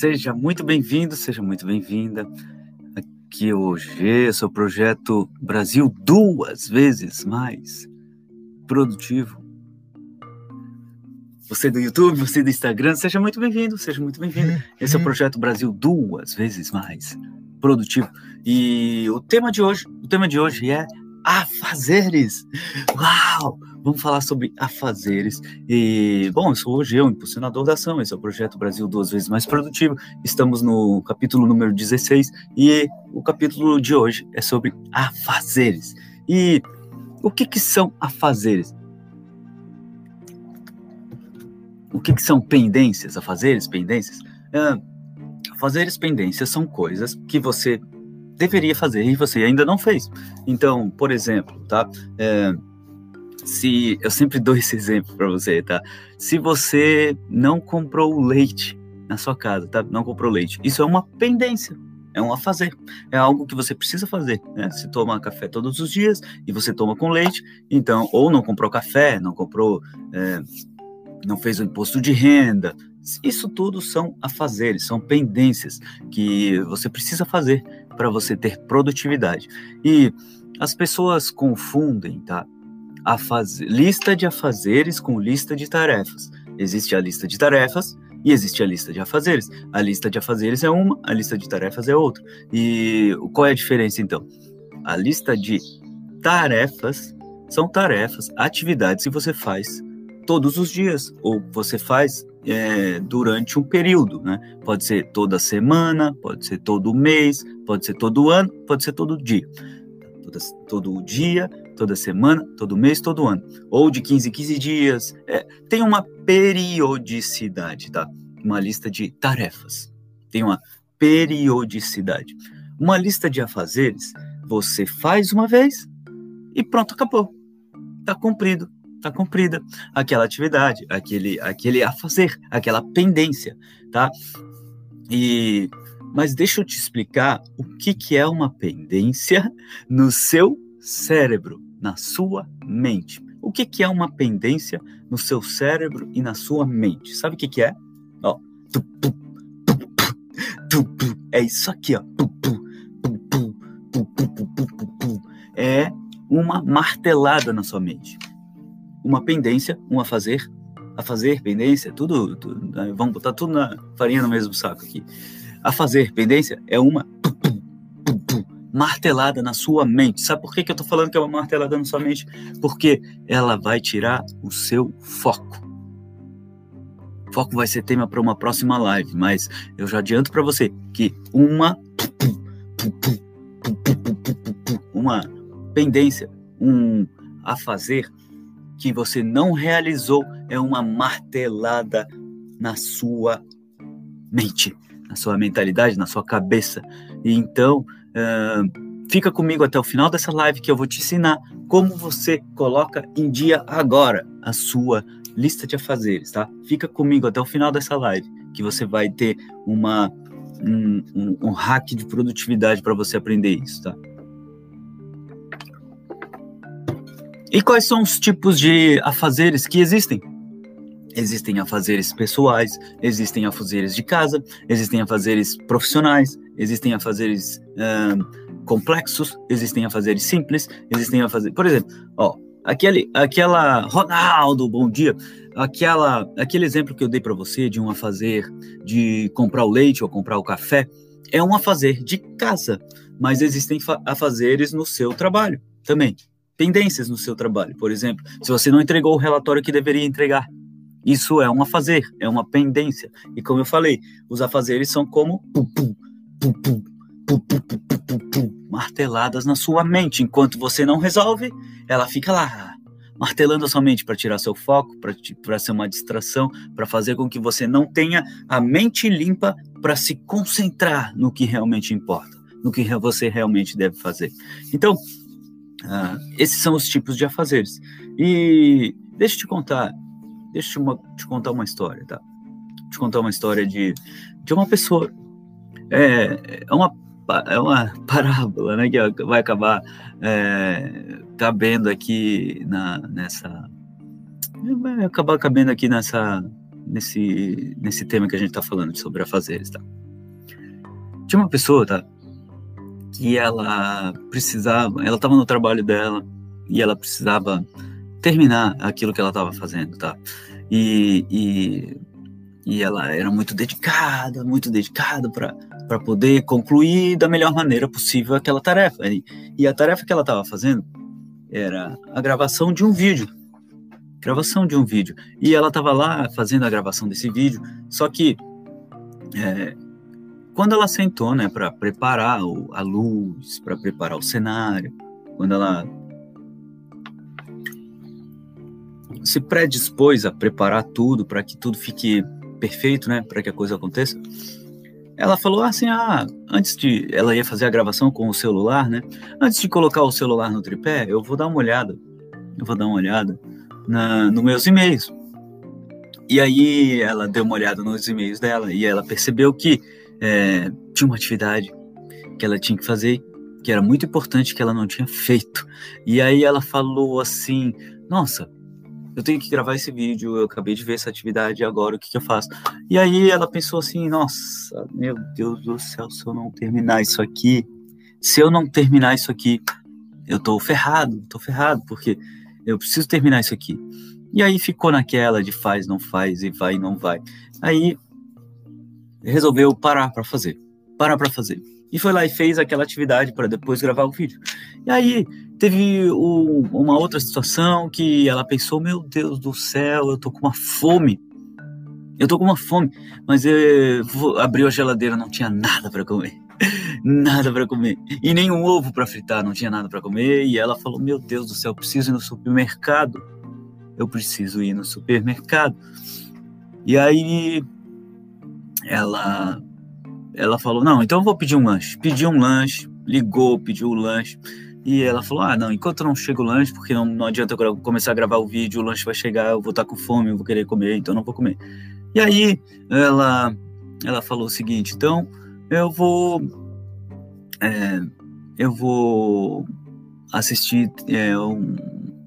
Seja muito bem-vindo, seja muito bem-vinda. Aqui hoje é seu projeto Brasil duas vezes mais produtivo. Você do YouTube, você do Instagram, seja muito bem-vindo, seja muito bem-vinda. Esse é o projeto Brasil duas vezes mais produtivo. E o tema de hoje, o tema de hoje é afazeres. Uau! Vamos falar sobre afazeres. E, bom, eu sou hoje eu, impulsionador da ação. Esse é o Projeto Brasil Duas Vezes Mais Produtivo. Estamos no capítulo número 16 e o capítulo de hoje é sobre afazeres. E o que, que são afazeres? O que, que são pendências? Afazeres, pendências? Ah, afazeres, pendências são coisas que você deveria fazer e você ainda não fez. Então, por exemplo, tá? É, se eu sempre dou esse exemplo para você, tá? Se você não comprou leite na sua casa, tá? Não comprou leite, isso é uma pendência. É um a fazer, é algo que você precisa fazer. Né? Se toma café todos os dias e você toma com leite, então, ou não comprou café, não comprou, é, não fez o imposto de renda, isso tudo são afazeres, são pendências que você precisa fazer para você ter produtividade. E as pessoas confundem, tá? A faz... lista de afazeres com lista de tarefas. Existe a lista de tarefas e existe a lista de afazeres. A lista de afazeres é uma, a lista de tarefas é outra. E qual é a diferença então? A lista de tarefas são tarefas, atividades que você faz todos os dias ou você faz é, durante um período, né? Pode ser toda semana, pode ser todo mês, pode ser todo ano, pode ser todo dia. Todo dia, toda semana, todo mês, todo ano. Ou de 15 em 15 dias. É, tem uma periodicidade, tá? Uma lista de tarefas. Tem uma periodicidade. Uma lista de afazeres, você faz uma vez e pronto, acabou. Tá cumprido, tá cumprida aquela atividade, aquele aquele a fazer, aquela pendência, tá? E mas deixa eu te explicar o que, que é uma pendência no seu cérebro na sua mente. O que, que é uma pendência no seu cérebro e na sua mente? Sabe o que, que é? Ó, é isso aqui, ó. É uma martelada na sua mente. Uma pendência, um a fazer, a fazer, pendência, tudo, tudo né? vamos botar tudo na farinha no mesmo saco aqui. A fazer, pendência, é uma martelada na sua mente. Sabe por que, que eu estou falando que é uma martelada na sua mente? Porque ela vai tirar o seu foco. Foco vai ser tema para uma próxima live, mas eu já adianto para você que uma uma pendência, um a fazer que você não realizou é uma martelada na sua mente, na sua mentalidade, na sua cabeça. E então, Uh, fica comigo até o final dessa live que eu vou te ensinar como você coloca em dia agora a sua lista de afazeres, tá? Fica comigo até o final dessa live que você vai ter uma um, um, um hack de produtividade para você aprender isso, tá? E quais são os tipos de afazeres que existem? Existem afazeres pessoais, existem afazeres de casa, existem afazeres profissionais, existem afazeres uh, complexos, existem afazeres simples, existem afazeres. Por exemplo, ó, aquele, aquela Ronaldo, bom dia, aquela, aquele exemplo que eu dei para você de um afazer de comprar o leite ou comprar o café, é um afazer de casa, mas existem afazeres no seu trabalho também. Pendências no seu trabalho, por exemplo, se você não entregou o relatório que deveria entregar, isso é um afazer, é uma pendência. E como eu falei, os afazeres são como pum, pum, pum, marteladas na sua mente. Enquanto você não resolve, ela fica lá martelando a sua mente para tirar seu foco, para ser uma distração, para fazer com que você não tenha a mente limpa para se concentrar no que realmente importa, no que você realmente deve fazer. Então, uh, esses são os tipos de afazeres. E deixa eu te contar, Deixa eu te, te contar uma história, tá? Te contar uma história de, de uma pessoa. É, é, uma, é uma parábola, né? Que vai acabar é, cabendo aqui na, nessa. Vai acabar cabendo aqui nessa, nesse, nesse tema que a gente está falando sobre afazeres, tá? Tinha uma pessoa, tá? Que ela precisava, ela estava no trabalho dela e ela precisava terminar aquilo que ela estava fazendo, tá? E, e, e ela era muito dedicada, muito dedicada para poder concluir da melhor maneira possível aquela tarefa. E, e a tarefa que ela estava fazendo era a gravação de um vídeo. Gravação de um vídeo. E ela estava lá fazendo a gravação desse vídeo, só que é, quando ela sentou, né, para preparar o, a luz, para preparar o cenário, quando ela se predispôs a preparar tudo para que tudo fique perfeito, né, para que a coisa aconteça, ela falou assim, ah, antes de, ela ia fazer a gravação com o celular, né, antes de colocar o celular no tripé, eu vou dar uma olhada, eu vou dar uma olhada na, nos meus e-mails. E aí ela deu uma olhada nos e-mails dela e ela percebeu que é, tinha uma atividade que ela tinha que fazer que era muito importante que ela não tinha feito. E aí ela falou assim: Nossa, eu tenho que gravar esse vídeo, eu acabei de ver essa atividade, agora o que, que eu faço? E aí ela pensou assim, nossa, meu Deus do céu, se eu não terminar isso aqui, se eu não terminar isso aqui, eu tô ferrado, tô ferrado, porque eu preciso terminar isso aqui. E aí ficou naquela de faz, não faz, e vai, não vai. Aí resolveu parar para fazer, parar para fazer. E foi lá e fez aquela atividade para depois gravar o vídeo. E aí teve o, uma outra situação que ela pensou: Meu Deus do céu, eu tô com uma fome. Eu tô com uma fome, mas eu abriu a geladeira, não tinha nada para comer. nada para comer. E nem um ovo para fritar, não tinha nada para comer. E ela falou: Meu Deus do céu, preciso ir no supermercado. Eu preciso ir no supermercado. E aí ela ela falou: Não, então eu vou pedir um lanche. Pediu um lanche, ligou, pediu o lanche. E ela falou: Ah, não, enquanto não chega o lanche, porque não, não adianta eu começar a gravar o vídeo, o lanche vai chegar, eu vou estar com fome, eu vou querer comer, então não vou comer. E aí ela, ela falou o seguinte: Então eu vou. É, eu vou assistir é, um,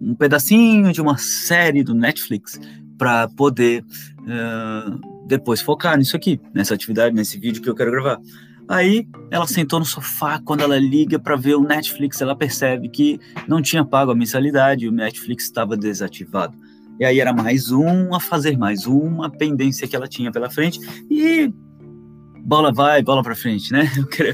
um, pedacinho de uma série do Netflix para poder uh, depois focar nisso aqui, nessa atividade, nesse vídeo que eu quero gravar. Aí ela sentou no sofá, quando ela liga para ver o Netflix, ela percebe que não tinha pago a mensalidade o Netflix estava desativado. E aí era mais um a fazer, mais uma pendência que ela tinha pela frente e bola vai, bola para frente, né? Quero,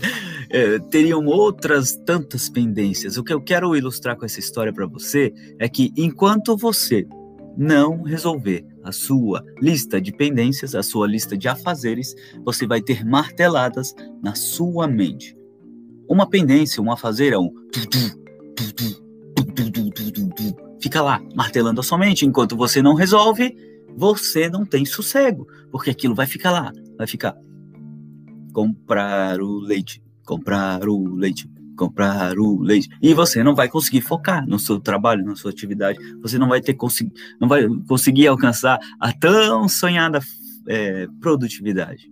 é, teriam outras tantas pendências. O que eu quero ilustrar com essa história para você é que enquanto você não resolver a sua lista de pendências, a sua lista de afazeres, você vai ter marteladas na sua mente. Uma pendência, um afazer é um fica lá martelando a sua mente enquanto você não resolve, você não tem sossego, porque aquilo vai ficar lá, vai ficar comprar o leite, comprar o leite, comprar o leite. E você não vai conseguir focar no seu trabalho, na sua atividade. Você não vai ter não vai conseguir alcançar a tão sonhada é, produtividade.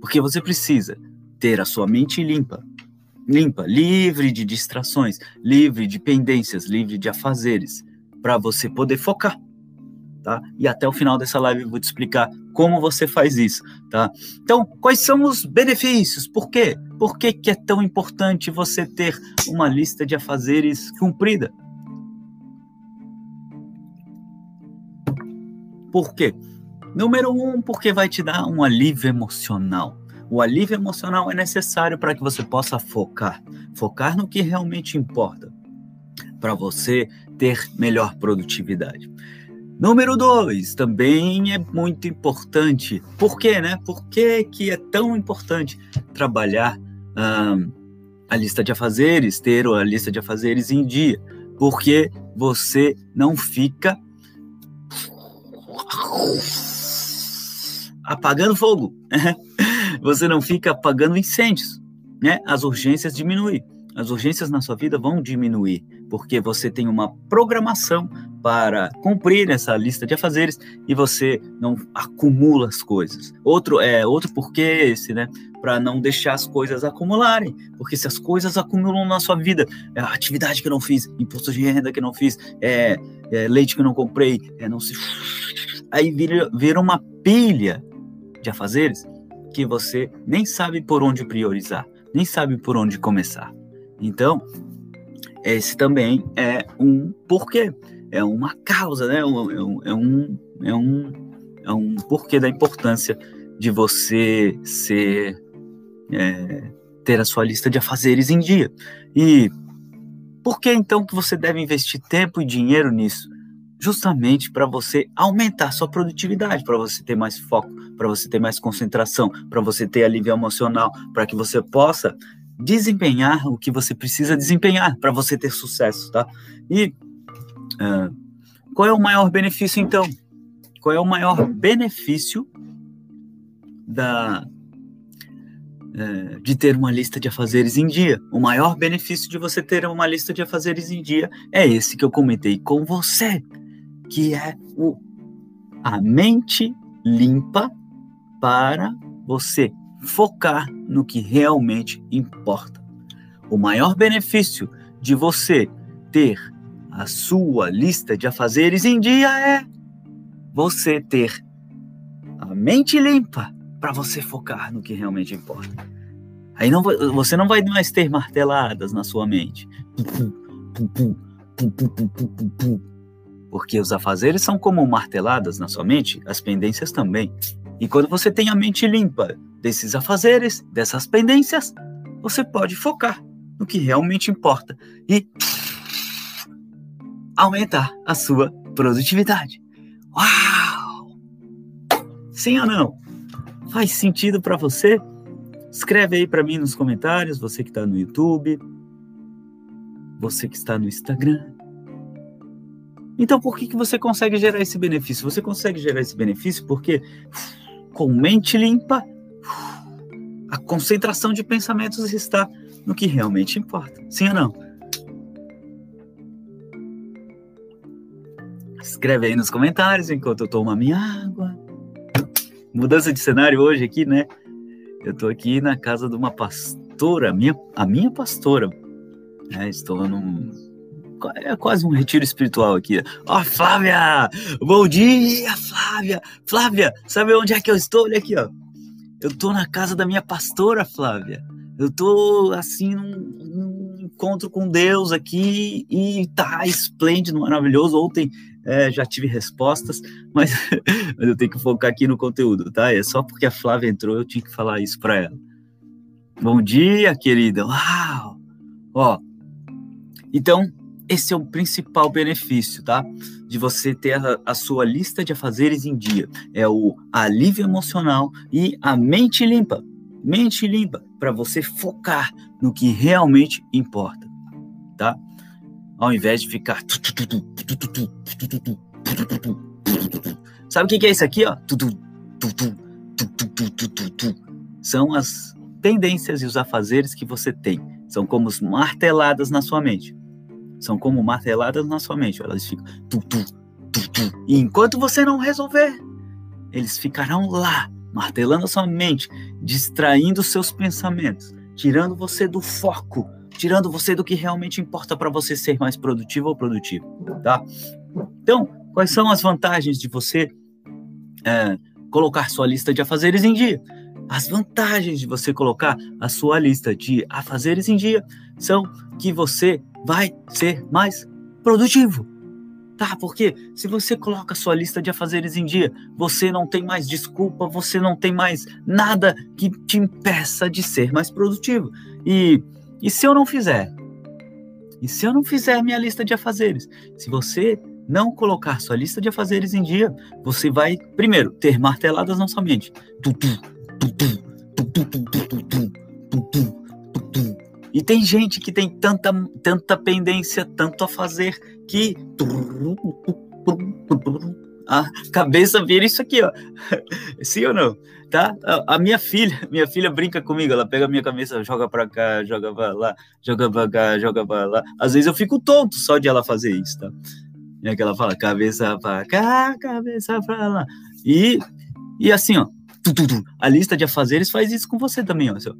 Porque você precisa ter a sua mente limpa, limpa, livre de distrações, livre de pendências, livre de afazeres, para você poder focar tá? E até o final dessa live eu vou te explicar como você faz isso, tá? Então, quais são os benefícios? Por quê? Por que, que é tão importante você ter uma lista de afazeres cumprida? Por quê? Número um, porque vai te dar um alívio emocional. O alívio emocional é necessário para que você possa focar, focar no que realmente importa, para você ter melhor produtividade. Número dois, também é muito importante. Por quê, né? Por que, que é tão importante trabalhar a lista de afazeres, ter a lista de afazeres em dia? Porque você não fica apagando fogo, você não fica apagando incêndios, né? As urgências diminuem. As urgências na sua vida vão diminuir, porque você tem uma programação para cumprir essa lista de afazeres e você não acumula as coisas. Outro é outro porquê esse, né? Para não deixar as coisas acumularem, porque se as coisas acumulam na sua vida, é atividade que eu não fiz, imposto de renda que eu não fiz, é, é leite que eu não comprei, é não se aí vira, vira uma pilha de afazeres que você nem sabe por onde priorizar, nem sabe por onde começar. Então, esse também é um porquê, é uma causa, né? É um, é um, é um, é um porquê da importância de você ser é, ter a sua lista de afazeres em dia. E por que então que você deve investir tempo e dinheiro nisso? Justamente para você aumentar sua produtividade, para você ter mais foco, para você ter mais concentração, para você ter alívio emocional, para que você possa desempenhar o que você precisa desempenhar para você ter sucesso, tá? E uh, qual é o maior benefício então? Qual é o maior benefício da uh, de ter uma lista de afazeres em dia? O maior benefício de você ter uma lista de afazeres em dia é esse que eu comentei com você, que é o a mente limpa para você focar no que realmente importa. O maior benefício de você ter a sua lista de afazeres em dia é você ter a mente limpa para você focar no que realmente importa. Aí não, você não vai mais ter marteladas na sua mente. Porque os afazeres são como marteladas na sua mente, as pendências também. E quando você tem a mente limpa desses afazeres, dessas pendências, você pode focar no que realmente importa e aumentar a sua produtividade. Uau! Sim ou não? Faz sentido para você? Escreve aí para mim nos comentários, você que está no YouTube, você que está no Instagram. Então, por que, que você consegue gerar esse benefício? Você consegue gerar esse benefício porque com mente limpa, a concentração de pensamentos está no que realmente importa. Sim ou não? Escreve aí nos comentários enquanto eu tomo a minha água. Mudança de cenário hoje aqui, né? Eu tô aqui na casa de uma pastora, minha, a minha pastora. É, estou num, é quase um retiro espiritual aqui. Ó, oh, Flávia! Bom dia, Flávia! Flávia, sabe onde é que eu estou? Olha aqui, ó. Eu tô na casa da minha pastora, Flávia. Eu tô, assim, num, num encontro com Deus aqui e tá esplêndido, maravilhoso. Ontem é, já tive respostas, mas, mas eu tenho que focar aqui no conteúdo, tá? É só porque a Flávia entrou, eu tinha que falar isso para ela. Bom dia, querida. Uau! Ó, então, esse é o principal benefício, tá? De você ter a, a, sua lista de afazeres em dia. É o alívio emocional e a mente limpa. Mente limpa para você focar no que realmente importa, tá? Ao invés de ficar. Sabe o que é isso aqui, ó? São as tendências e os afazeres que você tem. São como marteladas na sua mente são como marteladas na sua mente. Elas ficam. E enquanto você não resolver, eles ficarão lá, martelando a sua mente, distraindo seus pensamentos, tirando você do foco, tirando você do que realmente importa para você ser mais produtivo ou produtivo, tá? Então, quais são as vantagens de você é, colocar sua lista de afazeres em dia? As vantagens de você colocar a sua lista de afazeres em dia são que você vai ser mais produtivo. Tá? Porque se você coloca a sua lista de afazeres em dia, você não tem mais desculpa, você não tem mais nada que te impeça de ser mais produtivo. E, e se eu não fizer? E se eu não fizer minha lista de afazeres? Se você não colocar sua lista de afazeres em dia, você vai, primeiro, ter marteladas na sua mente. E tem gente que tem tanta, tanta pendência, tanto a fazer, que a cabeça vira isso aqui, ó. Sim ou não? Tá? A, minha filha, minha filha brinca comigo, ela pega a minha cabeça, joga pra cá, joga pra lá, joga pra cá, joga pra lá. Às vezes eu fico tonto só de ela fazer isso, tá? É que ela fala cabeça pra cá, cabeça pra lá. E, e assim, ó, a lista de afazeres faz isso com você também, ó. Assim,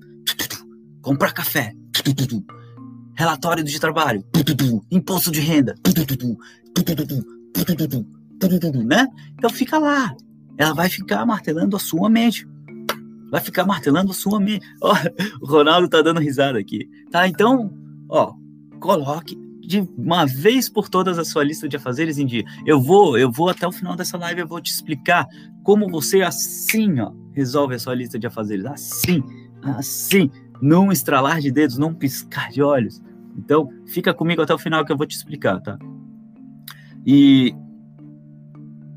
comprar café, relatório de trabalho, imposto de renda, né? Então fica lá. Ela vai ficar martelando a sua mente. Vai ficar martelando a sua mente. Ó, o Ronaldo tá dando risada aqui. Tá? Então, ó, coloque de uma vez por todas a sua lista de afazeres em dia. Eu vou, eu vou até o final dessa live, eu vou te explicar como você assim, ó, resolve a sua lista de afazeres. Assim, assim, num estralar de dedos, num piscar de olhos. Então, fica comigo até o final que eu vou te explicar, tá? E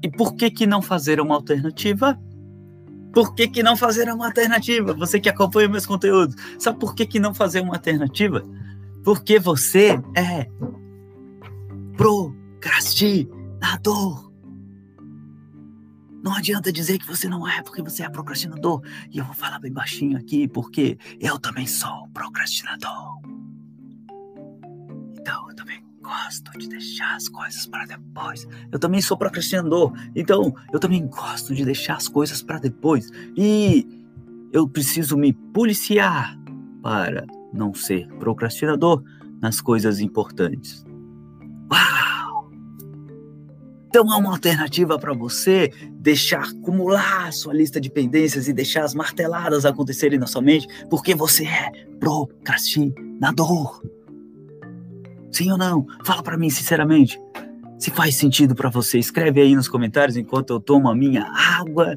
e por que que não fazer uma alternativa? Por que, que não fazer uma alternativa? Você que acompanha meus conteúdos, sabe por que, que não fazer uma alternativa? Porque você é procrastinador. Não adianta dizer que você não é, porque você é procrastinador. E eu vou falar bem baixinho aqui, porque eu também sou procrastinador. Então, eu também gosto de deixar as coisas para depois. Eu também sou procrastinador. Então, eu também gosto de deixar as coisas para depois. E eu preciso me policiar para não ser procrastinador nas coisas importantes. Uau! Então há uma alternativa para você deixar acumular sua lista de pendências e deixar as marteladas acontecerem na sua mente, porque você é procrastinador. Sim ou não? Fala para mim sinceramente. Se faz sentido para você, escreve aí nos comentários enquanto eu tomo a minha água.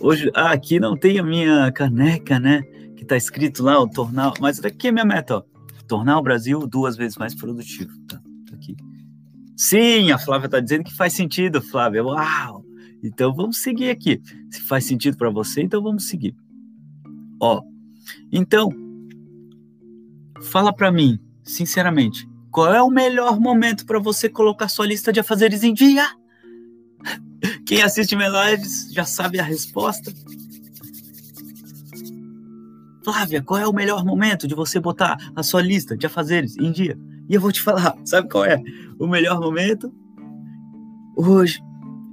Hoje, ah, aqui não tem a minha caneca, né? Que tá escrito lá, o tornar. Mas daqui é minha meta, ó. Tornar o Brasil duas vezes mais produtivo. Tá, tá aqui. Sim, a Flávia tá dizendo que faz sentido, Flávia. Uau! Então vamos seguir aqui. Se faz sentido para você, então vamos seguir. Ó, então, fala para mim, sinceramente, qual é o melhor momento para você colocar sua lista de afazeres em dia? Quem assiste lives já sabe a resposta. Flávia, qual é o melhor momento de você botar a sua lista de afazeres em dia? E eu vou te falar, sabe qual é o melhor momento? Hoje,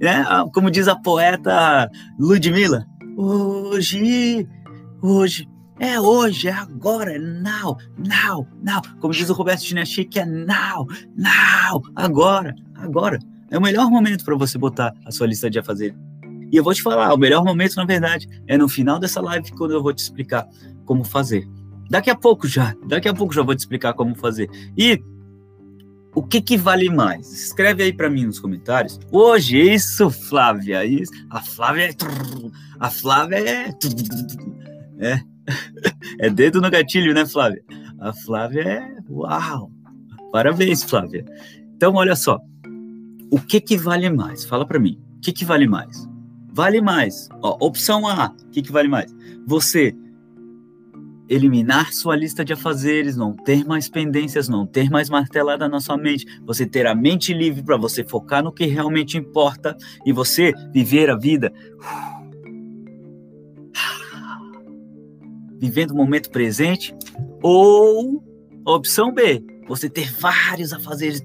né? Como diz a poeta Ludmilla, hoje, hoje, é hoje, é agora, é now, now, now. Como diz o Roberto Ginastic, é now, now, agora, agora. É o melhor momento para você botar a sua lista de fazer. E eu vou te falar, o melhor momento, na verdade, é no final dessa live quando eu vou te explicar como fazer. Daqui a pouco já, daqui a pouco já vou te explicar como fazer. E o que que vale mais? Escreve aí para mim nos comentários. Hoje, isso, Flávia, isso. A Flávia é a Flávia é é é dedo no gatilho, né, Flávia? A Flávia é uau. Parabéns, Flávia. Então, olha só. O que que vale mais? Fala para mim. O que que vale mais? Vale mais. Ó, opção A. O que que vale mais? Você eliminar sua lista de afazeres, não ter mais pendências, não ter mais martelada na sua mente, você ter a mente livre para você focar no que realmente importa e você viver a vida vivendo o momento presente, ou opção B, você ter vários afazeres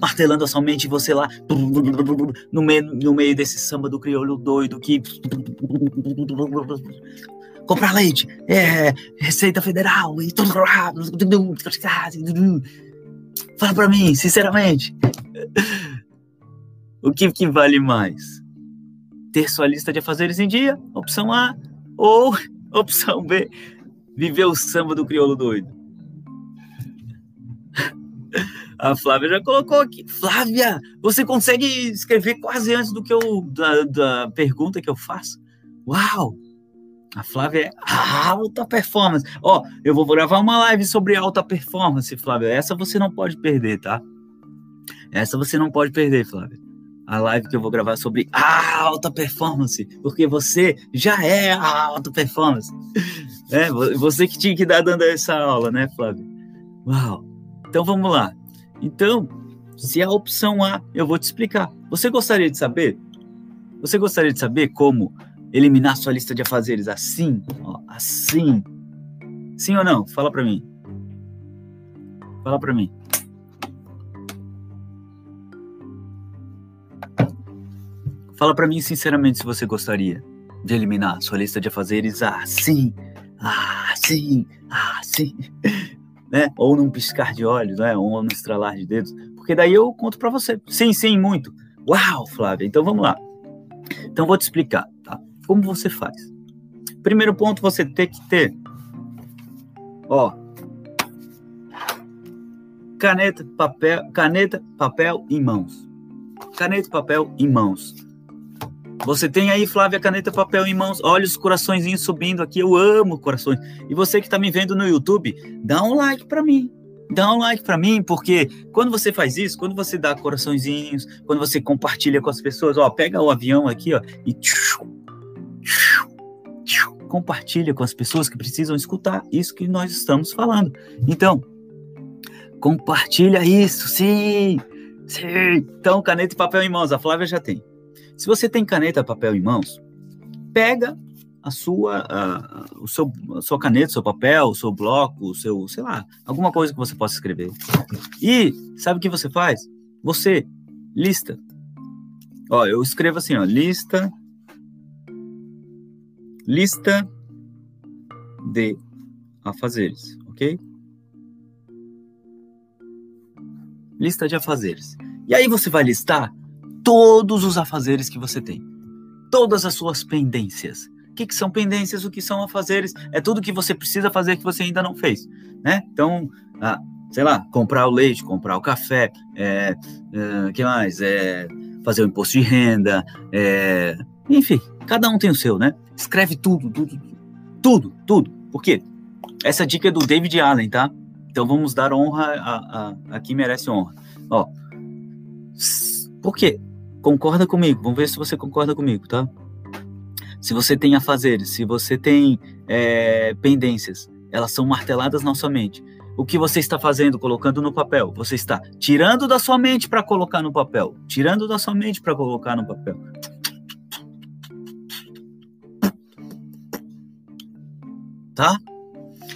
martelando a sua mente e você lá no meio, no meio desse samba do crioulo doido que comprar leite, é, Receita Federal e fala para mim, sinceramente, o que, que vale mais? Ter sua lista de afazeres em dia, opção A, ou Opção B, viver o samba do crioulo doido. A Flávia já colocou aqui. Flávia, você consegue escrever quase antes do que eu da, da pergunta que eu faço? Uau! A Flávia é alta performance. Ó, eu vou gravar uma live sobre alta performance, Flávia. Essa você não pode perder, tá? Essa você não pode perder, Flávia a live que eu vou gravar sobre alta performance, porque você já é alta performance. É, você que tinha que dar dando essa aula, né, Flávio? Uau! Então vamos lá. Então, se a opção A, eu vou te explicar. Você gostaria de saber? Você gostaria de saber como eliminar sua lista de afazeres assim? Ó, assim? Sim ou não? Fala para mim. Fala para mim. Fala para mim sinceramente se você gostaria de eliminar sua lista de afazeres assim, assim, assim. né? Ou num piscar de olhos, né? Ou no estralar de dedos, porque daí eu conto para você. Sim, sim, muito. Uau, Flávia. Então vamos lá. Então vou te explicar, tá? Como você faz? Primeiro ponto, você tem que ter, ó, caneta, papel, caneta, papel em mãos. Caneta, papel em mãos. Você tem aí, Flávia, caneta, papel em mãos. Olha os coraçõezinhos subindo aqui. Eu amo corações. E você que está me vendo no YouTube, dá um like para mim. Dá um like para mim, porque quando você faz isso, quando você dá coraçõezinhos, quando você compartilha com as pessoas, ó, pega o avião aqui, ó, e compartilha com as pessoas que precisam escutar isso que nós estamos falando. Então, compartilha isso, sim, sim. Então, caneta e papel em mãos, a Flávia já tem. Se você tem caneta papel em mãos, pega a sua, o seu, a sua caneta, seu papel, o seu bloco, o seu, sei lá, alguma coisa que você possa escrever. E sabe o que você faz? Você lista. Ó, eu escrevo assim, ó, lista lista de afazeres, ok? Lista de afazeres. E aí você vai listar todos os afazeres que você tem, todas as suas pendências. O que, que são pendências? O que são afazeres? É tudo que você precisa fazer que você ainda não fez, né? Então, ah, sei lá, comprar o leite, comprar o café, é, é, que mais? É, fazer o imposto de renda, é, enfim, cada um tem o seu, né? Escreve tudo, tudo, tudo, tudo. Por quê? Essa dica é do David Allen, tá? Então vamos dar honra a, a, a quem merece honra. Ó, por quê? Concorda comigo? Vamos ver se você concorda comigo, tá? se você tem afazeres, se você tem é, pendências, elas são marteladas na sua mente. O que você está fazendo, colocando no papel? Você está tirando da sua mente para colocar no papel. Tirando da sua mente para colocar no papel. Tá?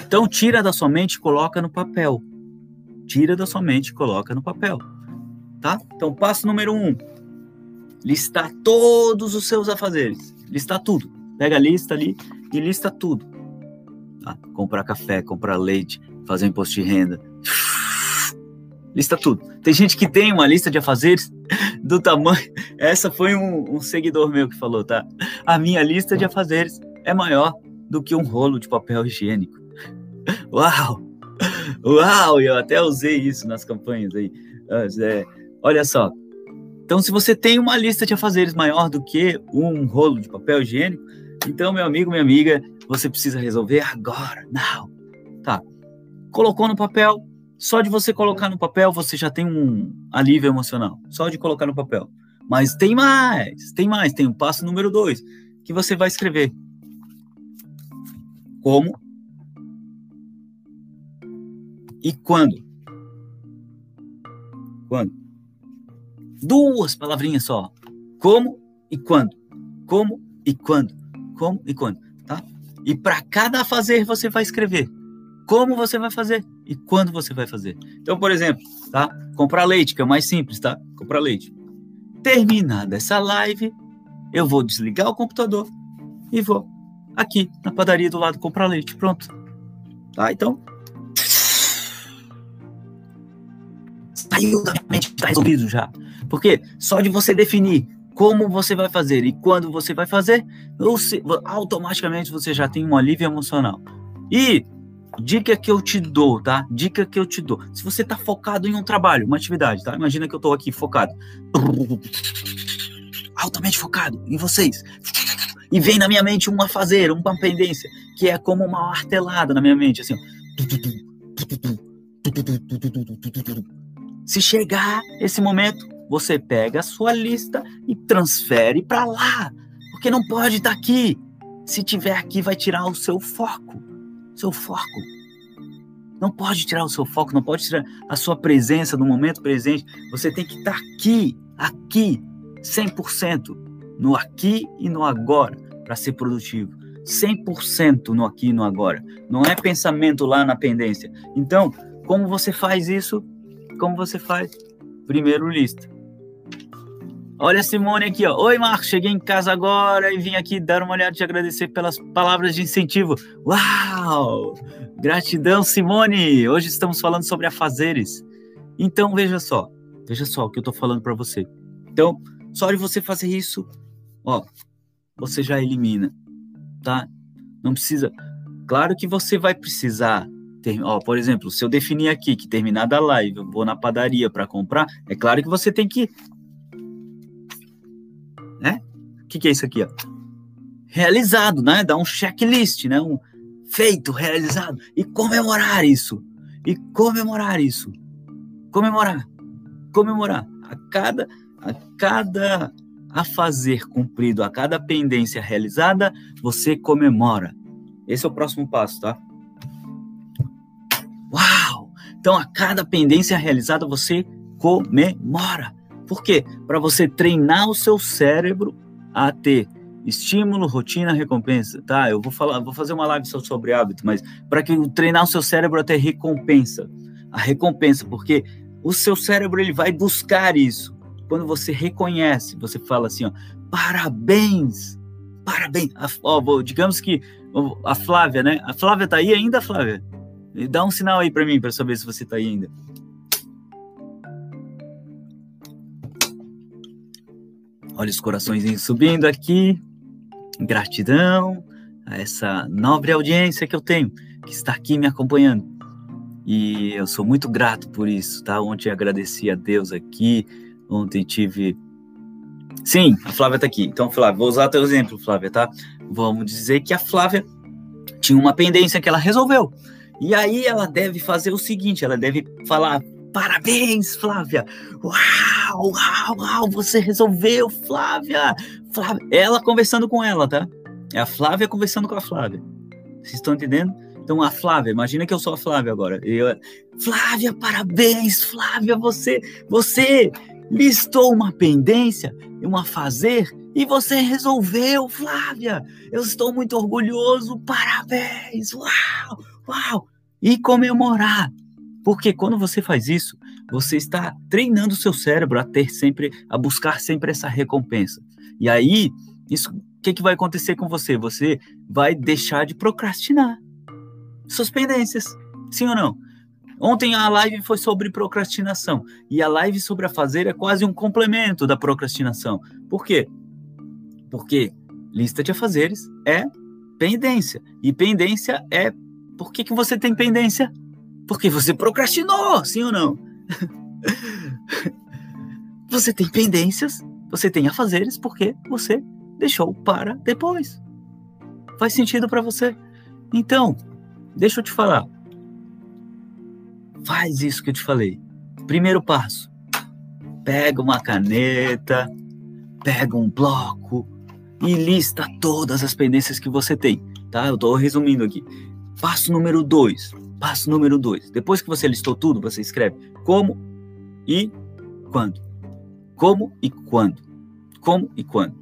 Então tira da sua mente e coloca no papel. Tira da sua mente e coloca no papel. Tá? Então passo número um. Listar todos os seus afazeres listar tudo. Pega a lista ali e lista tudo. Tá? Comprar café, comprar leite, fazer imposto de renda. Lista tudo. Tem gente que tem uma lista de afazeres do tamanho. Essa foi um, um seguidor meu que falou, tá? A minha lista de afazeres é maior do que um rolo de papel higiênico. Uau! Uau! Eu até usei isso nas campanhas aí. É, olha só, então, se você tem uma lista de afazeres maior do que um rolo de papel higiênico, então, meu amigo, minha amiga, você precisa resolver agora, não. Tá. Colocou no papel, só de você colocar no papel, você já tem um alívio emocional. Só de colocar no papel. Mas tem mais, tem mais, tem o um passo número dois, que você vai escrever. Como e quando? Quando? Duas palavrinhas só. Como e quando. Como e quando. Como e quando, tá? E para cada fazer você vai escrever como você vai fazer e quando você vai fazer. Então, por exemplo, tá? Comprar leite, que é o mais simples, tá? Comprar leite. Terminada essa live, eu vou desligar o computador e vou aqui na padaria do lado comprar leite. Pronto. Tá? Então, saiu da minha mente, está resolvido já. Porque só de você definir como você vai fazer e quando você vai fazer, você, automaticamente você já tem um alívio emocional. E dica que eu te dou, tá? Dica que eu te dou. Se você está focado em um trabalho, uma atividade, tá? Imagina que eu estou aqui focado. Altamente focado em vocês. E vem na minha mente uma fazer, uma pendência, que é como uma martelada na minha mente, assim. Se chegar esse momento, você pega a sua lista e transfere para lá, porque não pode estar tá aqui. Se tiver aqui, vai tirar o seu foco. Seu foco. Não pode tirar o seu foco, não pode tirar a sua presença no momento presente. Você tem que estar tá aqui, aqui, 100%, no aqui e no agora, para ser produtivo. 100% no aqui e no agora. Não é pensamento lá na pendência. Então, como você faz isso? Como você faz? Primeiro lista. Olha a Simone aqui, ó. Oi, Marcos, cheguei em casa agora e vim aqui dar uma olhada e te agradecer pelas palavras de incentivo. Uau! Gratidão, Simone! Hoje estamos falando sobre afazeres. Então, veja só. Veja só o que eu estou falando para você. Então, só de você fazer isso, ó, você já elimina, tá? Não precisa. Claro que você vai precisar ó, por exemplo, se eu definir aqui que terminada a live, eu vou na padaria para comprar, é claro que você tem que né? O que, que é isso aqui, ó? Realizado, né? Dar um checklist, né? Um feito, realizado e comemorar isso. E comemorar isso. Comemorar. Comemorar a cada a cada a fazer cumprido, a cada pendência realizada, você comemora. Esse é o próximo passo, tá? Então, a cada pendência realizada, você comemora. Por quê? Para você treinar o seu cérebro a ter estímulo, rotina, recompensa. Tá, eu vou falar, vou fazer uma live só sobre hábito, mas para que treinar o seu cérebro a ter recompensa. A recompensa, porque o seu cérebro ele vai buscar isso quando você reconhece, você fala assim, ó, parabéns, parabéns. A, ó, digamos que a Flávia, né? A Flávia tá aí ainda, Flávia? Dá um sinal aí para mim para saber se você tá aí ainda. Olha os corações subindo aqui. Gratidão a essa nobre audiência que eu tenho, que está aqui me acompanhando. E eu sou muito grato por isso, tá? Ontem agradeci a Deus aqui, Ontem tive. Sim, a Flávia tá aqui. Então, Flávia, vou usar teu exemplo, Flávia, tá? Vamos dizer que a Flávia tinha uma pendência que ela resolveu. E aí ela deve fazer o seguinte: ela deve falar. Parabéns, Flávia! Uau, uau, uau, você resolveu, Flávia! Flávia! Ela conversando com ela, tá? É a Flávia conversando com a Flávia. Vocês estão entendendo? Então, a Flávia, imagina que eu sou a Flávia agora. Eu, Flávia, parabéns, Flávia, você, você listou uma pendência e um a fazer e você resolveu, Flávia. Eu estou muito orgulhoso, parabéns, uau, uau. E comemorar. Porque quando você faz isso, você está treinando o seu cérebro a ter sempre, a buscar sempre essa recompensa. E aí, isso, o que, que vai acontecer com você? Você vai deixar de procrastinar suas pendências. Sim ou não? Ontem a live foi sobre procrastinação e a live sobre a fazer é quase um complemento da procrastinação. Por quê? Porque lista de afazeres é pendência e pendência é por que, que você tem pendência? Porque você procrastinou, sim ou não? você tem pendências, você tem afazeres porque você deixou para depois. Faz sentido para você? Então, deixa eu te falar. Faz isso que eu te falei. Primeiro passo: pega uma caneta, pega um bloco e lista todas as pendências que você tem, tá? Eu estou resumindo aqui. Passo número dois. Passo número dois. Depois que você listou tudo, você escreve como e quando. Como e quando. Como e quando.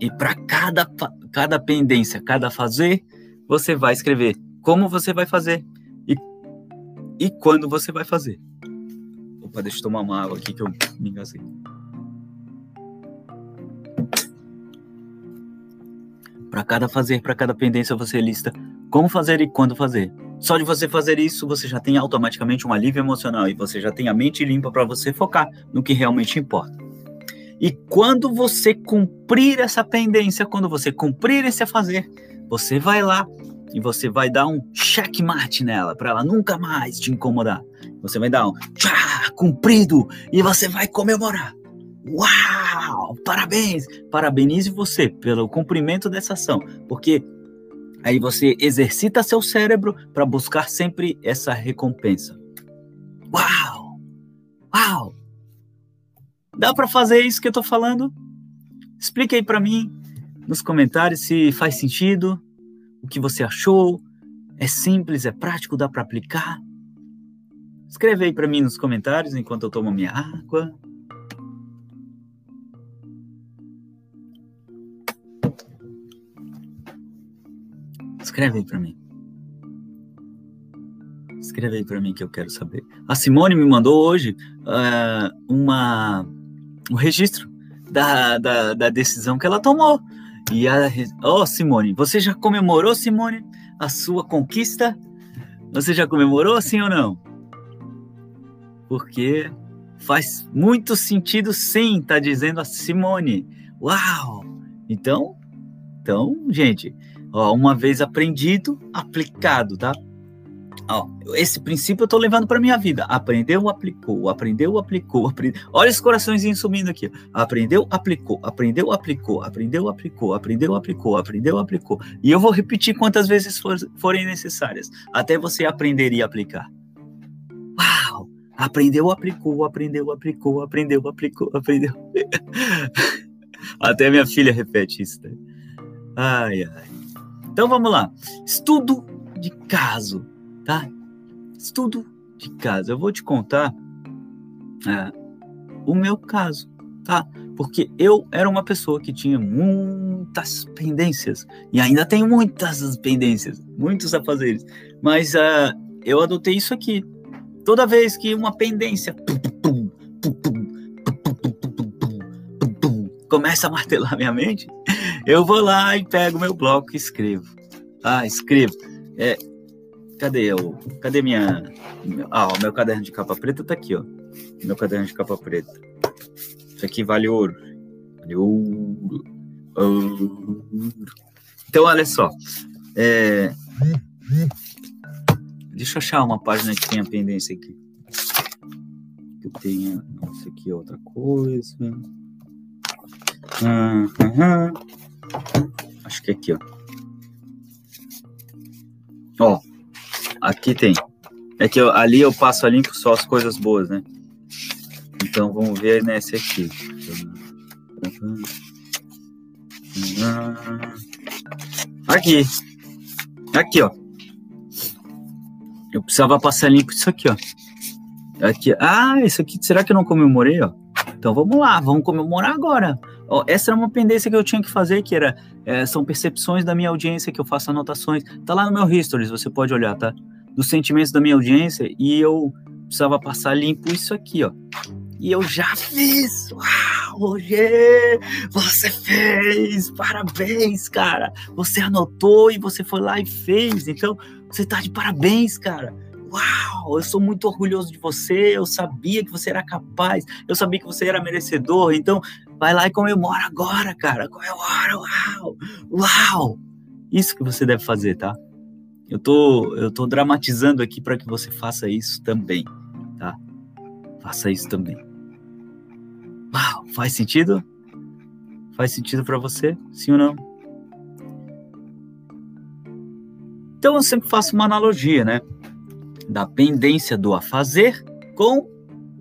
E para cada, cada pendência, cada fazer, você vai escrever como você vai fazer, e quando você vai fazer. Opa, deixa eu tomar uma água aqui que eu me engasguei. Para cada fazer, para cada pendência, você lista como fazer e quando fazer. Só de você fazer isso, você já tem automaticamente um alívio emocional e você já tem a mente limpa para você focar no que realmente importa. E quando você cumprir essa pendência, quando você cumprir esse a fazer, você vai lá e você vai dar um checkmate nela para ela nunca mais te incomodar. Você vai dar um tchá, cumprido e você vai comemorar. Uau! Parabéns! Parabenize você pelo cumprimento dessa ação, porque aí você exercita seu cérebro para buscar sempre essa recompensa. Uau! Uau! Dá para fazer isso que eu tô falando? Explica aí para mim nos comentários se faz sentido o que você achou. É simples, é prático, dá para aplicar. Escreve aí para mim nos comentários enquanto eu tomo minha água. Escreve aí para mim. Escreve aí para mim que eu quero saber. A Simone me mandou hoje uh, uma, um registro da, da, da decisão que ela tomou. E a. Ó, oh, Simone, você já comemorou, Simone, a sua conquista? Você já comemorou, sim ou não? Porque faz muito sentido, sim, tá dizendo a Simone. Uau! Então, então, gente, ó, uma vez aprendido, aplicado, tá? Ó, esse princípio eu tô levando para minha vida. Aprendeu, aplicou, aprendeu, aplicou. Olha os coraçõezinhos sumindo aqui. Aprendeu, aplicou, aprendeu, aplicou, aprendeu, aplicou, aprendeu, aplicou, aprendeu, aplicou. E eu vou repetir quantas vezes for, forem necessárias, até você aprender e aplicar. Uau! Aprendeu, aplicou, aprendeu, aplicou, aprendeu, aplicou, aprendeu. até minha filha repete isso. Né? Ai, ai. Então vamos lá. Estudo de caso tá? Estudo de casa. Eu vou te contar é, o meu caso, tá? Porque eu era uma pessoa que tinha muitas pendências e ainda tenho muitas pendências, muitos afazeres. Mas uh, eu adotei isso aqui. Toda vez que uma pendência começa a martelar minha mente, eu vou lá e pego meu bloco e escrevo. Ah, escrevo. É, Cadê o. Cadê minha. Ah, o meu caderno de capa preta tá aqui, ó. Meu caderno de capa preta. Isso aqui vale ouro. Vale ouro. ouro. Então, olha só. É... Deixa eu achar uma página que tenha pendência aqui. Que tenha. Isso aqui é outra coisa. Uhum. Acho que é aqui, ó. Ó. Aqui tem. É que eu, ali eu passo a limpo só as coisas boas, né? Então vamos ver nesse aqui. Aqui. Aqui, ó. Eu precisava passar limpo isso aqui, ó. Aqui. Ah, isso aqui, será que eu não comemorei, ó? Então vamos lá, vamos comemorar agora. Essa era uma pendência que eu tinha que fazer, que era é, são percepções da minha audiência que eu faço anotações. Tá lá no meu history, você pode olhar, tá? dos sentimentos da minha audiência e eu precisava passar limpo isso aqui, ó. E eu já fiz! Uau, Roger! Você fez! Parabéns, cara! Você anotou e você foi lá e fez. Então, você tá de parabéns, cara! Uau! Eu sou muito orgulhoso de você. Eu sabia que você era capaz. Eu sabia que você era merecedor. Então, vai lá e comemora agora, cara! Comemora! Uau! Uau! Isso que você deve fazer, tá? Eu tô, eu tô dramatizando aqui para que você faça isso também, tá? Faça isso também. Uau, faz sentido? Faz sentido para você? Sim ou não? Então eu sempre faço uma analogia, né? Da pendência do a fazer com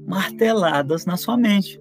marteladas na sua mente.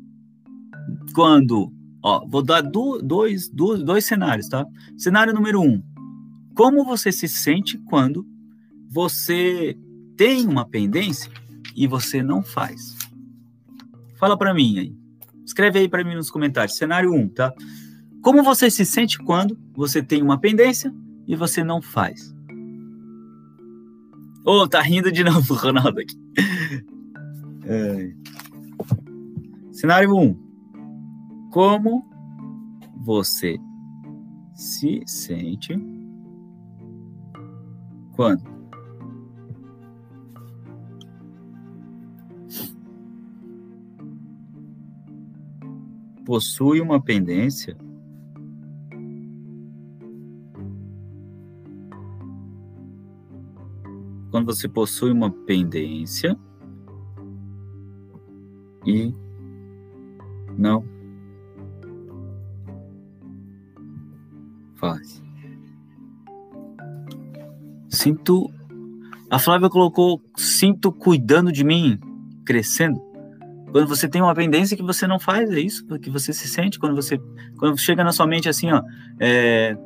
quando Ó, vou dar do, dois, dois, dois cenários, tá? Cenário número um: como você se sente quando você tem uma pendência e você não faz? Fala para mim aí. Escreve aí para mim nos comentários. Cenário 1, um, tá? Como você se sente quando você tem uma pendência e você não faz? Ô, oh, tá rindo de novo, Ronaldo aqui. É. Cenário 1. Um como você se sente quando. Possui uma pendência quando você possui uma pendência e não Sinto. A Flávia colocou: sinto cuidando de mim, crescendo. Quando você tem uma pendência que você não faz, é isso que você se sente quando você quando chega na sua mente assim, ó, é,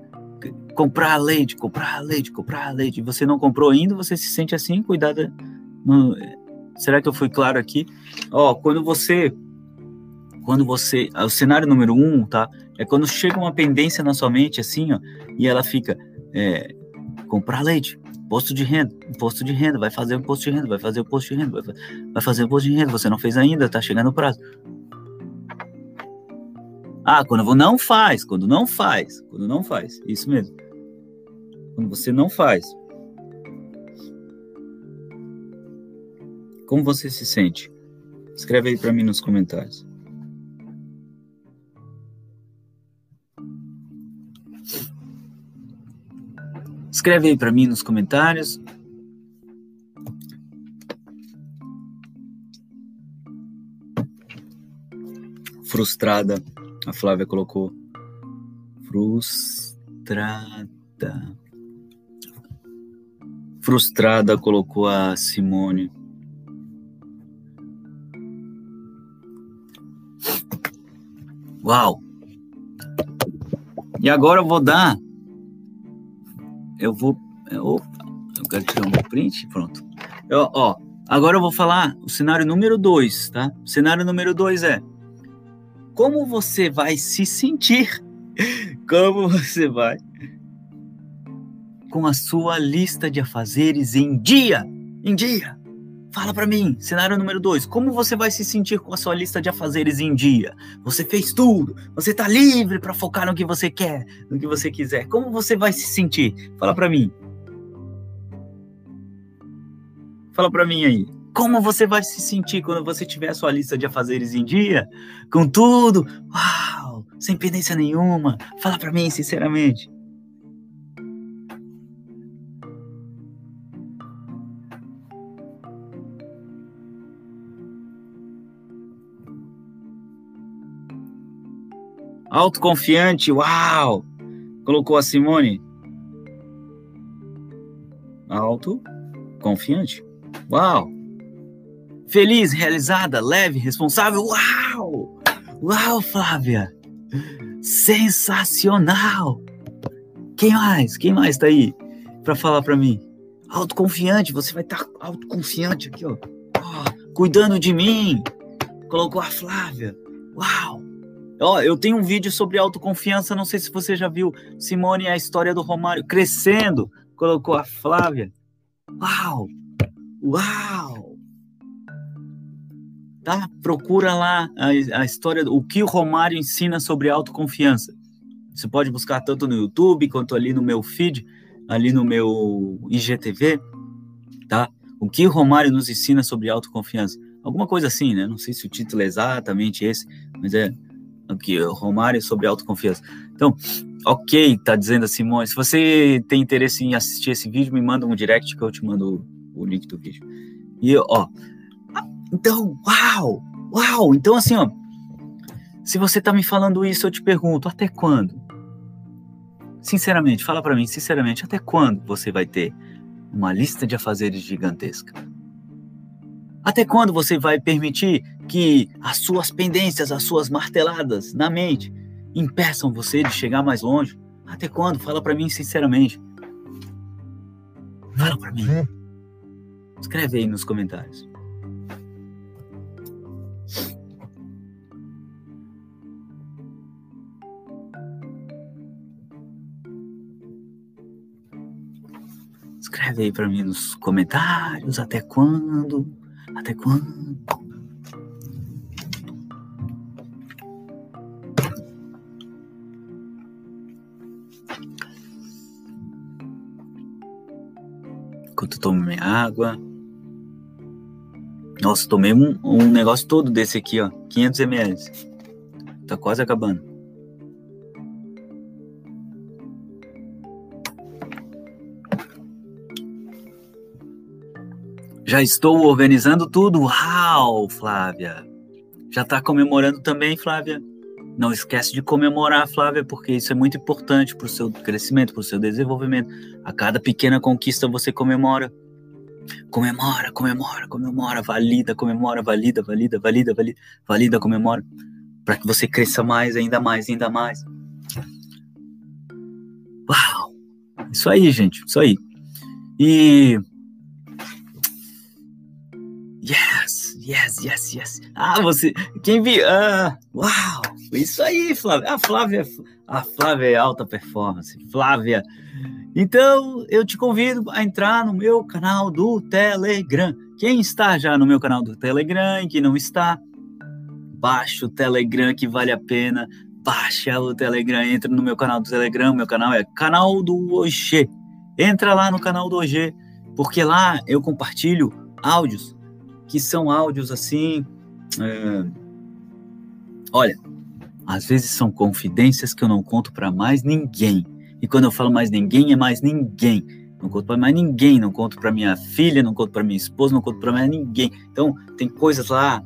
comprar leite, comprar leite, comprar leite. Você não comprou ainda, você se sente assim, cuidado. No... Será que eu fui claro aqui? Ó, quando você. Quando você. O cenário número um, tá? É quando chega uma pendência na sua mente, assim, ó, e ela fica. É, comprar leite, imposto de renda, imposto de renda, vai fazer o imposto de renda, vai fazer o imposto de renda, vai, fazer o imposto de renda, você não fez ainda, tá chegando o prazo. Ah, quando não faz, quando não faz, quando não faz, isso mesmo. Quando você não faz. Como você se sente? Escreve aí para mim nos comentários. Escreve aí para mim nos comentários. Frustrada, a Flávia colocou. Frustrada. Frustrada colocou a Simone. Uau! E agora eu vou dar eu vou. É, opa, eu quero tirar um print, pronto. Eu, ó, agora eu vou falar o cenário número 2, tá? O cenário número 2 é como você vai se sentir, como você vai com a sua lista de afazeres em dia, em dia. Fala para mim, cenário número 2, como você vai se sentir com a sua lista de afazeres em dia? Você fez tudo, você tá livre para focar no que você quer, no que você quiser. Como você vai se sentir? Fala para mim. Fala para mim aí. Como você vai se sentir quando você tiver a sua lista de afazeres em dia? Com tudo? Uau! Sem pendência nenhuma. Fala para mim, sinceramente. Autoconfiante, uau! Colocou a Simone. Autoconfiante, uau! Feliz, realizada, leve, responsável, uau! Uau, Flávia! Sensacional! Quem mais? Quem mais tá aí para falar para mim? Autoconfiante, você vai estar tá autoconfiante aqui, ó. Oh, cuidando de mim. Colocou a Flávia. Uau! Ó, eu tenho um vídeo sobre autoconfiança, não sei se você já viu. Simone, a história do Romário crescendo, colocou a Flávia. Uau! Uau! Tá? Procura lá a, a história, o que o Romário ensina sobre autoconfiança. Você pode buscar tanto no YouTube quanto ali no meu feed, ali no meu IGTV, tá? O que o Romário nos ensina sobre autoconfiança. Alguma coisa assim, né? Não sei se o título é exatamente esse, mas é aqui, Romário sobre autoconfiança. Então, ok, tá dizendo a Simone. Se você tem interesse em assistir esse vídeo, me manda um direct que eu te mando o link do vídeo. E ó, então, uau, uau. Então assim, ó, se você tá me falando isso, eu te pergunto, até quando? Sinceramente, fala para mim, sinceramente, até quando você vai ter uma lista de afazeres gigantesca? Até quando você vai permitir que as suas pendências, as suas marteladas na mente impeçam você de chegar mais longe? Até quando? Fala para mim sinceramente. Fala para mim. Escreve aí nos comentários. Escreve aí para mim nos comentários até quando até quando? Enquanto eu tomo minha água. Nossa, tomei um, um negócio todo desse aqui, ó. 500 ml. Tá quase acabando. Já estou organizando tudo. Uau, Flávia. Já está comemorando também, Flávia? Não esquece de comemorar, Flávia, porque isso é muito importante para o seu crescimento, para o seu desenvolvimento. A cada pequena conquista você comemora. Comemora, comemora, comemora, valida, comemora, valida, valida, valida, valida, valida, comemora. Para que você cresça mais, ainda mais, ainda mais. Uau! Isso aí, gente, isso aí. E. Yes, yes, yes. Ah, você. Quem viu? Ah, uau! Isso aí, Flávia. A Flávia, a Flávia é alta performance. Flávia. Então, eu te convido a entrar no meu canal do Telegram. Quem está já no meu canal do Telegram e quem não está, baixa o Telegram que vale a pena. Baixa o Telegram, entra no meu canal do Telegram. Meu canal é canal do OG. Entra lá no canal do OG, porque lá eu compartilho áudios que são áudios assim. É... Olha, às vezes são confidências que eu não conto para mais ninguém. E quando eu falo mais ninguém, é mais ninguém. Não conto para mais ninguém, não conto para minha filha, não conto para minha esposa, não conto para mais ninguém. Então, tem coisas lá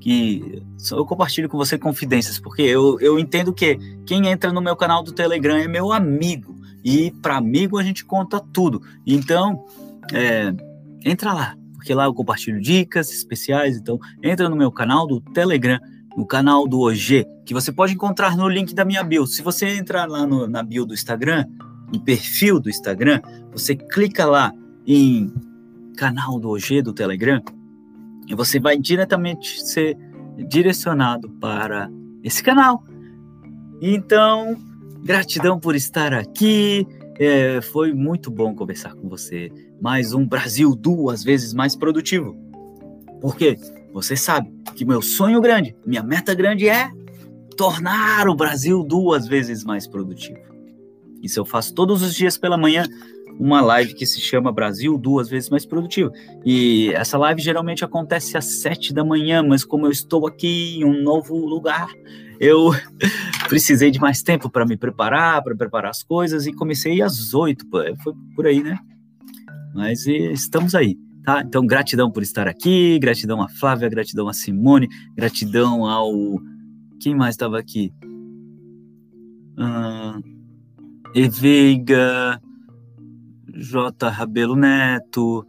que eu compartilho com você confidências, porque eu, eu entendo que quem entra no meu canal do Telegram é meu amigo. E para amigo a gente conta tudo. Então, é, entra lá, porque lá eu compartilho dicas especiais. Então, entra no meu canal do Telegram, no canal do OG, que você pode encontrar no link da minha bio. Se você entrar lá no, na bio do Instagram, no perfil do Instagram, você clica lá em canal do OG do Telegram e você vai diretamente ser direcionado para esse canal. Então, Gratidão por estar aqui. É, foi muito bom conversar com você. Mais um Brasil duas vezes mais produtivo. Porque você sabe que meu sonho grande, minha meta grande é tornar o Brasil duas vezes mais produtivo. Isso eu faço todos os dias pela manhã, uma live que se chama Brasil duas vezes mais produtivo. E essa live geralmente acontece às sete da manhã, mas como eu estou aqui em um novo lugar, eu precisei de mais tempo para me preparar, para preparar as coisas, e comecei às oito, foi por aí, né? Mas estamos aí, tá? Então, gratidão por estar aqui, gratidão a Flávia, gratidão a Simone, gratidão ao. Quem mais estava aqui? Uh, Eveiga, J. Rabelo Neto,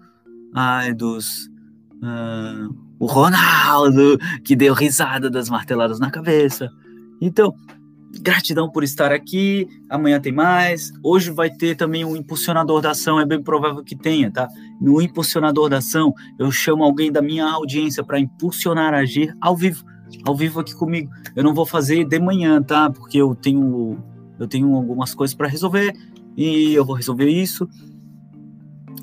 Aidos, uh, o Ronaldo, que deu risada das marteladas na cabeça. Então, gratidão por estar aqui. Amanhã tem mais. Hoje vai ter também um impulsionador da ação, é bem provável que tenha, tá? No impulsionador da ação, eu chamo alguém da minha audiência para impulsionar a agir ao vivo, ao vivo aqui comigo. Eu não vou fazer de manhã, tá? Porque eu tenho eu tenho algumas coisas para resolver e eu vou resolver isso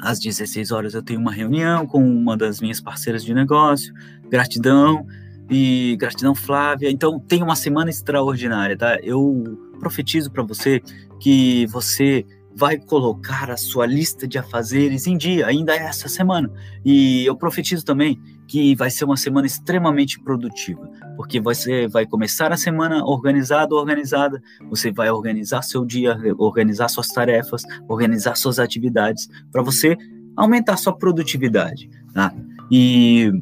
às 16 horas eu tenho uma reunião com uma das minhas parceiras de negócio. Gratidão e gratidão Flávia. Então tem uma semana extraordinária, tá? Eu profetizo para você que você vai colocar a sua lista de afazeres em dia, ainda essa semana. E eu profetizo também que vai ser uma semana extremamente produtiva, porque você vai começar a semana organizado, organizada, você vai organizar seu dia, organizar suas tarefas, organizar suas atividades, para você aumentar sua produtividade, tá? E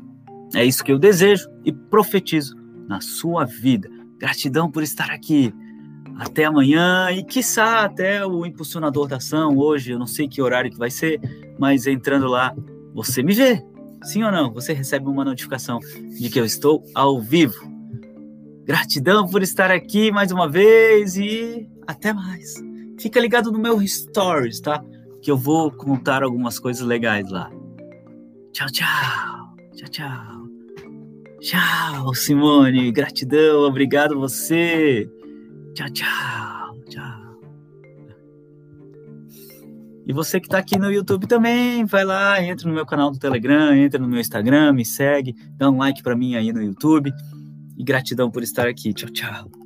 é isso que eu desejo e profetizo na sua vida. Gratidão por estar aqui. Até amanhã e quiçá até o impulsionador da ação hoje, eu não sei que horário que vai ser, mas entrando lá, você me vê, Sim ou não? Você recebe uma notificação de que eu estou ao vivo. Gratidão por estar aqui mais uma vez e até mais. Fica ligado no meu stories, tá? Que eu vou contar algumas coisas legais lá. Tchau, tchau. Tchau, tchau. Tchau, Simone. Gratidão. Obrigado você. Tchau, tchau. Tchau. E você que está aqui no YouTube também, vai lá, entra no meu canal do Telegram, entra no meu Instagram, me segue, dá um like para mim aí no YouTube. E gratidão por estar aqui. Tchau, tchau.